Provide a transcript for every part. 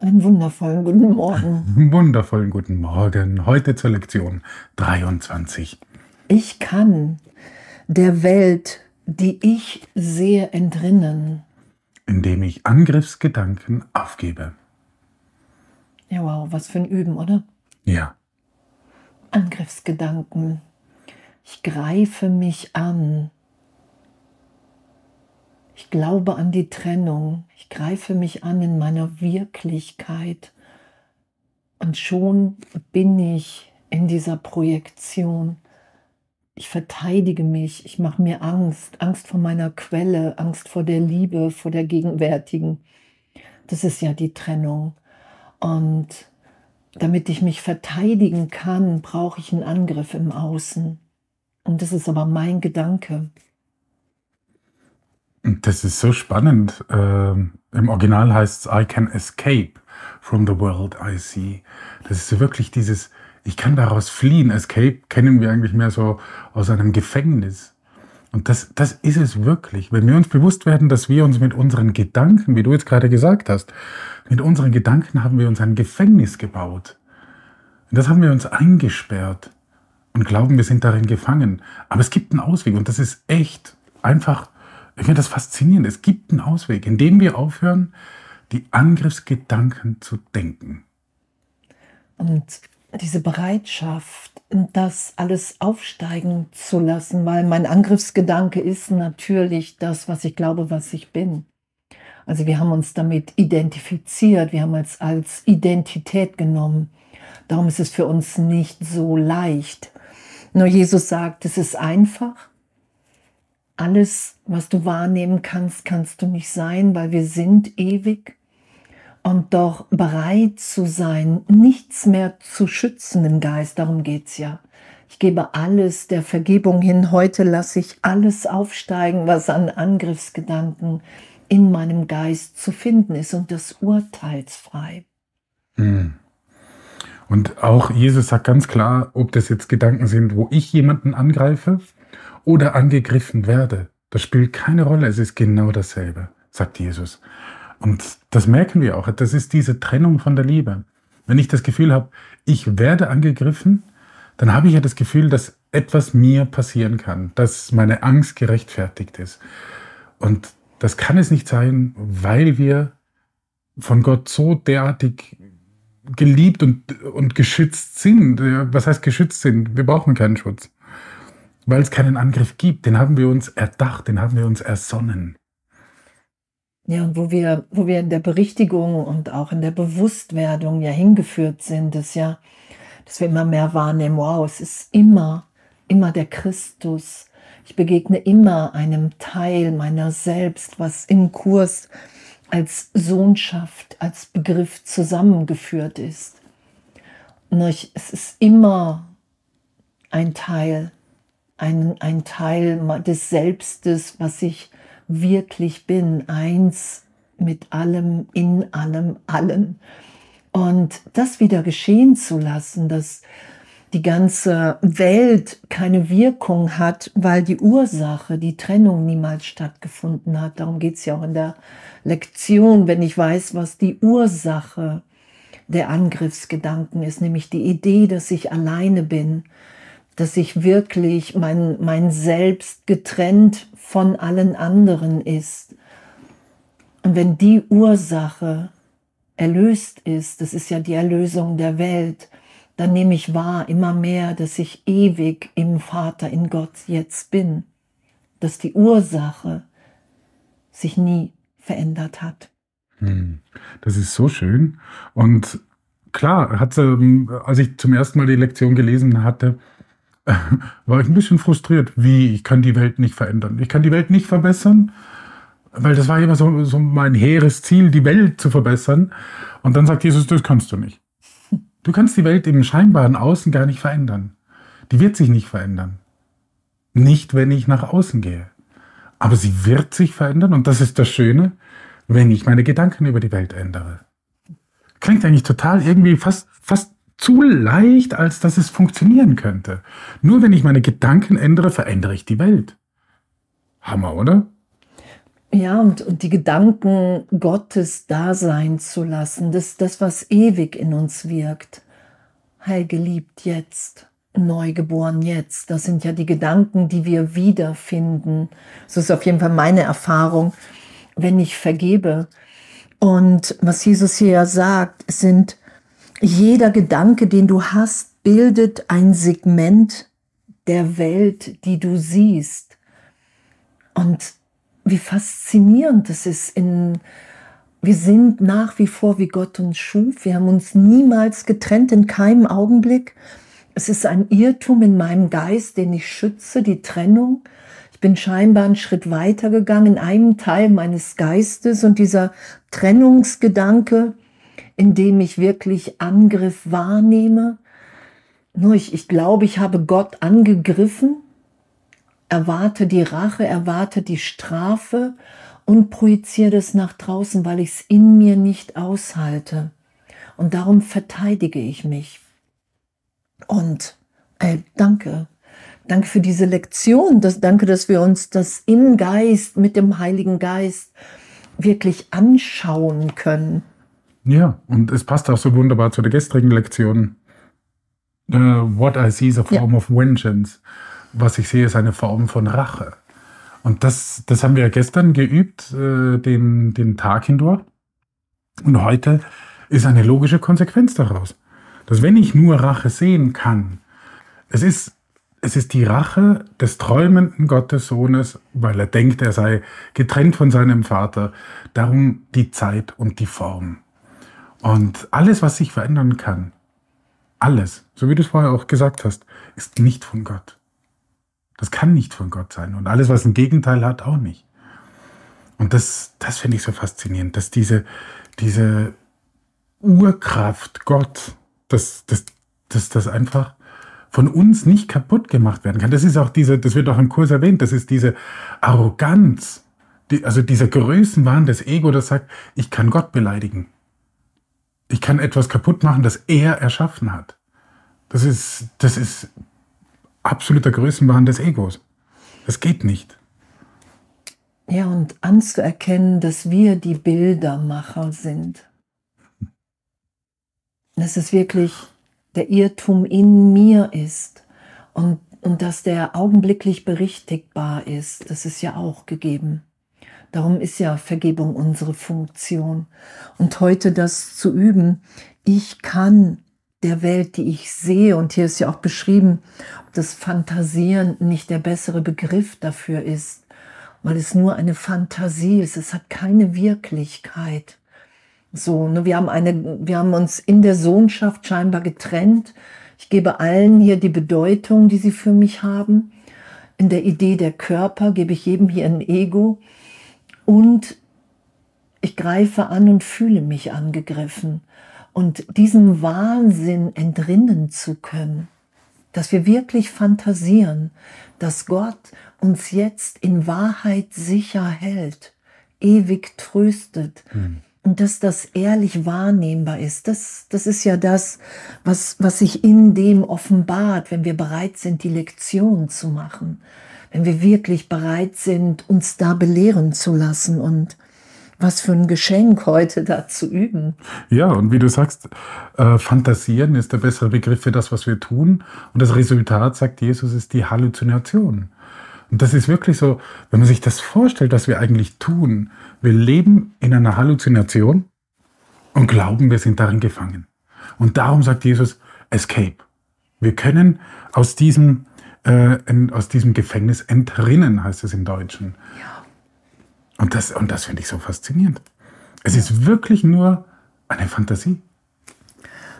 Einen wundervollen guten Morgen. Wundervollen guten Morgen. Heute zur Lektion 23. Ich kann der Welt, die ich sehe, entrinnen. Indem ich Angriffsgedanken aufgebe. Ja, wow, was für ein Üben, oder? Ja. Angriffsgedanken. Ich greife mich an. Ich glaube an die Trennung. Ich greife mich an in meiner Wirklichkeit. Und schon bin ich in dieser Projektion. Ich verteidige mich. Ich mache mir Angst. Angst vor meiner Quelle. Angst vor der Liebe, vor der gegenwärtigen. Das ist ja die Trennung. Und damit ich mich verteidigen kann, brauche ich einen Angriff im Außen. Und das ist aber mein Gedanke. Das ist so spannend. Ähm, Im Original heißt es I can escape from the world I see. Das ist so wirklich dieses, ich kann daraus fliehen. Escape kennen wir eigentlich mehr so aus einem Gefängnis. Und das, das ist es wirklich. Wenn wir uns bewusst werden, dass wir uns mit unseren Gedanken, wie du jetzt gerade gesagt hast, mit unseren Gedanken haben wir uns ein Gefängnis gebaut. Und das haben wir uns eingesperrt und glauben, wir sind darin gefangen. Aber es gibt einen Ausweg und das ist echt einfach, ich finde das faszinierend. Es gibt einen Ausweg, indem wir aufhören, die Angriffsgedanken zu denken. Und diese Bereitschaft, das alles aufsteigen zu lassen, weil mein Angriffsgedanke ist natürlich das, was ich glaube, was ich bin. Also wir haben uns damit identifiziert, wir haben es als Identität genommen. Darum ist es für uns nicht so leicht. Nur Jesus sagt, es ist einfach. Alles, was du wahrnehmen kannst, kannst du nicht sein, weil wir sind ewig. Und doch bereit zu sein, nichts mehr zu schützen im Geist, darum geht es ja. Ich gebe alles der Vergebung hin. Heute lasse ich alles aufsteigen, was an Angriffsgedanken in meinem Geist zu finden ist und das urteilsfrei. Hm. Und auch Jesus sagt ganz klar, ob das jetzt Gedanken sind, wo ich jemanden angreife oder angegriffen werde. Das spielt keine Rolle, es ist genau dasselbe, sagt Jesus. Und das merken wir auch, das ist diese Trennung von der Liebe. Wenn ich das Gefühl habe, ich werde angegriffen, dann habe ich ja das Gefühl, dass etwas mir passieren kann, dass meine Angst gerechtfertigt ist. Und das kann es nicht sein, weil wir von Gott so derartig geliebt und, und geschützt sind. Was heißt geschützt sind? Wir brauchen keinen Schutz. Weil es keinen Angriff gibt. Den haben wir uns erdacht, den haben wir uns ersonnen. Ja, und wo wir, wo wir in der Berichtigung und auch in der Bewusstwerdung ja hingeführt sind, ist ja, dass wir immer mehr wahrnehmen, wow, es ist immer, immer der Christus, ich begegne immer einem Teil meiner selbst, was im Kurs als Sohnschaft, als Begriff zusammengeführt ist. Es ist immer ein Teil, ein, ein Teil des Selbstes, was ich wirklich bin, eins mit allem, in allem, allen. Und das wieder geschehen zu lassen, dass die ganze Welt keine Wirkung hat, weil die Ursache, die Trennung niemals stattgefunden hat. Darum geht es ja auch in der Lektion, wenn ich weiß, was die Ursache der Angriffsgedanken ist, nämlich die Idee, dass ich alleine bin, dass ich wirklich mein, mein Selbst getrennt von allen anderen ist. Und wenn die Ursache erlöst ist, das ist ja die Erlösung der Welt, dann nehme ich wahr immer mehr, dass ich ewig im Vater, in Gott jetzt bin, dass die Ursache sich nie verändert hat. Hm, das ist so schön. Und klar, hat, als ich zum ersten Mal die Lektion gelesen hatte, war ich ein bisschen frustriert, wie ich kann die Welt nicht verändern. Ich kann die Welt nicht verbessern, weil das war immer so, so mein hehres Ziel, die Welt zu verbessern. Und dann sagt Jesus, das kannst du nicht. Du kannst die Welt im scheinbaren Außen gar nicht verändern. Die wird sich nicht verändern. Nicht, wenn ich nach außen gehe. Aber sie wird sich verändern und das ist das Schöne, wenn ich meine Gedanken über die Welt ändere. Klingt eigentlich total irgendwie fast, fast zu leicht, als dass es funktionieren könnte. Nur wenn ich meine Gedanken ändere, verändere ich die Welt. Hammer, oder? Ja, und, und die Gedanken Gottes da sein zu lassen, das, das, was ewig in uns wirkt. Heil geliebt jetzt, neugeboren jetzt. Das sind ja die Gedanken, die wir wiederfinden. So ist auf jeden Fall meine Erfahrung, wenn ich vergebe. Und was Jesus hier sagt, sind, jeder Gedanke, den du hast, bildet ein Segment der Welt, die du siehst. Und wie faszinierend es ist. In, wir sind nach wie vor, wie Gott uns schuf. Wir haben uns niemals getrennt, in keinem Augenblick. Es ist ein Irrtum in meinem Geist, den ich schütze, die Trennung. Ich bin scheinbar einen Schritt weiter gegangen in einem Teil meines Geistes und dieser Trennungsgedanke, in dem ich wirklich Angriff wahrnehme. Nur ich, ich glaube, ich habe Gott angegriffen erwarte die Rache, erwarte die Strafe und projiziere das nach draußen, weil ich es in mir nicht aushalte. Und darum verteidige ich mich. Und äh, danke. Danke für diese Lektion. Das, danke, dass wir uns das im Geist, mit dem Heiligen Geist wirklich anschauen können. Ja, und es passt auch so wunderbar zu der gestrigen Lektion. Uh, what I see is a form ja. of vengeance was ich sehe, ist eine Form von Rache. Und das, das haben wir gestern geübt, äh, den, den Tag hindurch. Und heute ist eine logische Konsequenz daraus. Dass wenn ich nur Rache sehen kann, es ist, es ist die Rache des träumenden Gottessohnes, weil er denkt, er sei getrennt von seinem Vater. Darum die Zeit und die Form. Und alles, was sich verändern kann, alles, so wie du es vorher auch gesagt hast, ist nicht von Gott. Das kann nicht von Gott sein. Und alles, was ein Gegenteil hat, auch nicht. Und das, das finde ich so faszinierend, dass diese, diese Urkraft Gott, dass, dass, dass das einfach von uns nicht kaputt gemacht werden kann. Das ist auch diese, das wird auch im Kurs erwähnt, das ist diese Arroganz, die, also dieser Größenwahn des Ego, das sagt, ich kann Gott beleidigen. Ich kann etwas kaputt machen, das er erschaffen hat. Das ist, das ist absoluter Größenwahn des Egos. Das geht nicht. Ja, und anzuerkennen, dass wir die Bildermacher sind. Dass es wirklich der Irrtum in mir ist und, und dass der augenblicklich berichtigbar ist. Das ist ja auch gegeben. Darum ist ja Vergebung unsere Funktion. Und heute das zu üben, ich kann der Welt, die ich sehe, und hier ist ja auch beschrieben, ob das Fantasieren nicht der bessere Begriff dafür ist, weil es nur eine Fantasie ist, es hat keine Wirklichkeit. So, ne, wir haben eine, wir haben uns in der Sohnschaft scheinbar getrennt. Ich gebe allen hier die Bedeutung, die sie für mich haben. In der Idee der Körper gebe ich jedem hier ein Ego und ich greife an und fühle mich angegriffen und diesem Wahnsinn entrinnen zu können, dass wir wirklich fantasieren, dass Gott uns jetzt in Wahrheit sicher hält, ewig tröstet. Mhm. Und dass das ehrlich wahrnehmbar ist, das, das ist ja das, was, was sich in dem offenbart, wenn wir bereit sind, die Lektion zu machen, wenn wir wirklich bereit sind, uns da belehren zu lassen und was für ein Geschenk heute da zu üben. Ja, und wie du sagst, äh, fantasieren ist der bessere Begriff für das, was wir tun. Und das Resultat, sagt Jesus, ist die Halluzination. Und das ist wirklich so, wenn man sich das vorstellt, was wir eigentlich tun. Wir leben in einer Halluzination und glauben, wir sind darin gefangen. Und darum sagt Jesus, Escape. Wir können aus diesem, äh, aus diesem Gefängnis entrinnen, heißt es im Deutschen. Ja. Und das, und das finde ich so faszinierend. Es ist wirklich nur eine Fantasie.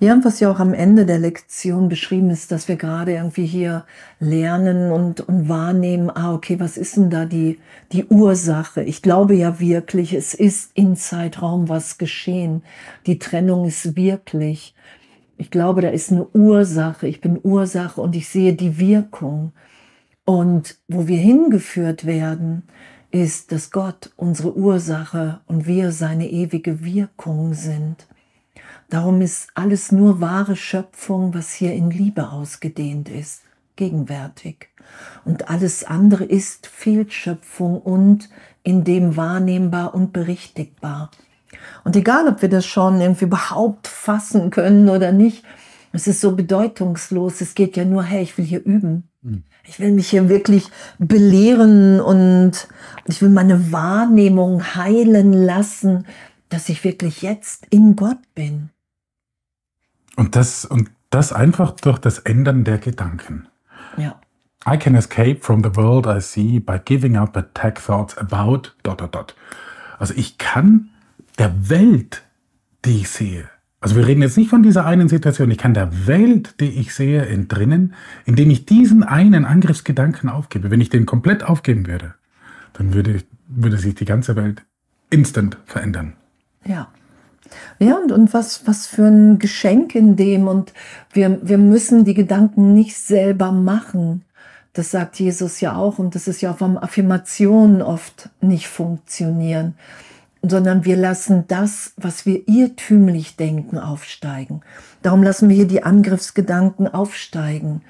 Ja, und was ja auch am Ende der Lektion beschrieben ist, dass wir gerade irgendwie hier lernen und, und wahrnehmen, ah, okay, was ist denn da die, die Ursache? Ich glaube ja wirklich, es ist in Zeitraum was geschehen. Die Trennung ist wirklich. Ich glaube, da ist eine Ursache. Ich bin Ursache und ich sehe die Wirkung. Und wo wir hingeführt werden, ist, dass Gott unsere Ursache und wir seine ewige Wirkung sind. Darum ist alles nur wahre Schöpfung, was hier in Liebe ausgedehnt ist, gegenwärtig. Und alles andere ist Fehlschöpfung und in dem wahrnehmbar und berichtigbar. Und egal, ob wir das schon irgendwie überhaupt fassen können oder nicht, es ist so bedeutungslos. Es geht ja nur, hey, ich will hier üben. Hm. Ich will mich hier wirklich belehren und ich will meine Wahrnehmung heilen lassen, dass ich wirklich jetzt in Gott bin. Und das, und das einfach durch das Ändern der Gedanken. Ja. I can escape from the world I see by giving up attack thoughts about dot dot dot. Also ich kann der Welt, die ich sehe, also wir reden jetzt nicht von dieser einen Situation, ich kann der Welt, die ich sehe, entrinnen, indem ich diesen einen Angriffsgedanken aufgebe. Wenn ich den komplett aufgeben würde, dann würde, würde sich die ganze Welt instant verändern. Ja. Ja, und, und was, was für ein Geschenk in dem. Und wir, wir müssen die Gedanken nicht selber machen. Das sagt Jesus ja auch. Und das ist ja auch vom Affirmationen oft nicht funktionieren sondern wir lassen das, was wir irrtümlich denken, aufsteigen. Darum lassen wir hier die Angriffsgedanken aufsteigen.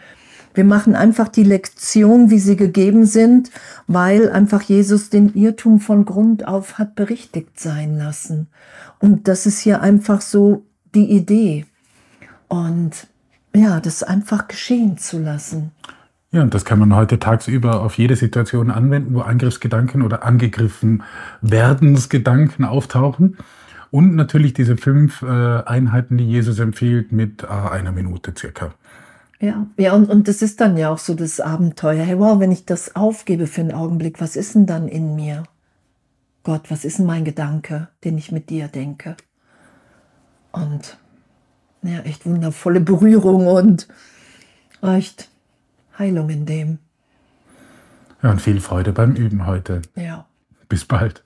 Wir machen einfach die Lektion, wie sie gegeben sind, weil einfach Jesus den Irrtum von Grund auf hat berichtigt sein lassen. Und das ist hier einfach so die Idee. Und ja, das einfach geschehen zu lassen. Ja, und das kann man heute tagsüber auf jede Situation anwenden, wo Angriffsgedanken oder angegriffen werdensgedanken auftauchen. Und natürlich diese fünf äh, Einheiten, die Jesus empfiehlt, mit äh, einer Minute circa. Ja, ja und, und das ist dann ja auch so das Abenteuer. Hey, wow, wenn ich das aufgebe für einen Augenblick, was ist denn dann in mir? Gott, was ist denn mein Gedanke, den ich mit dir denke? Und ja, echt wundervolle Berührung und echt Heilung in dem. Ja, und viel Freude beim Üben heute. Ja. Bis bald.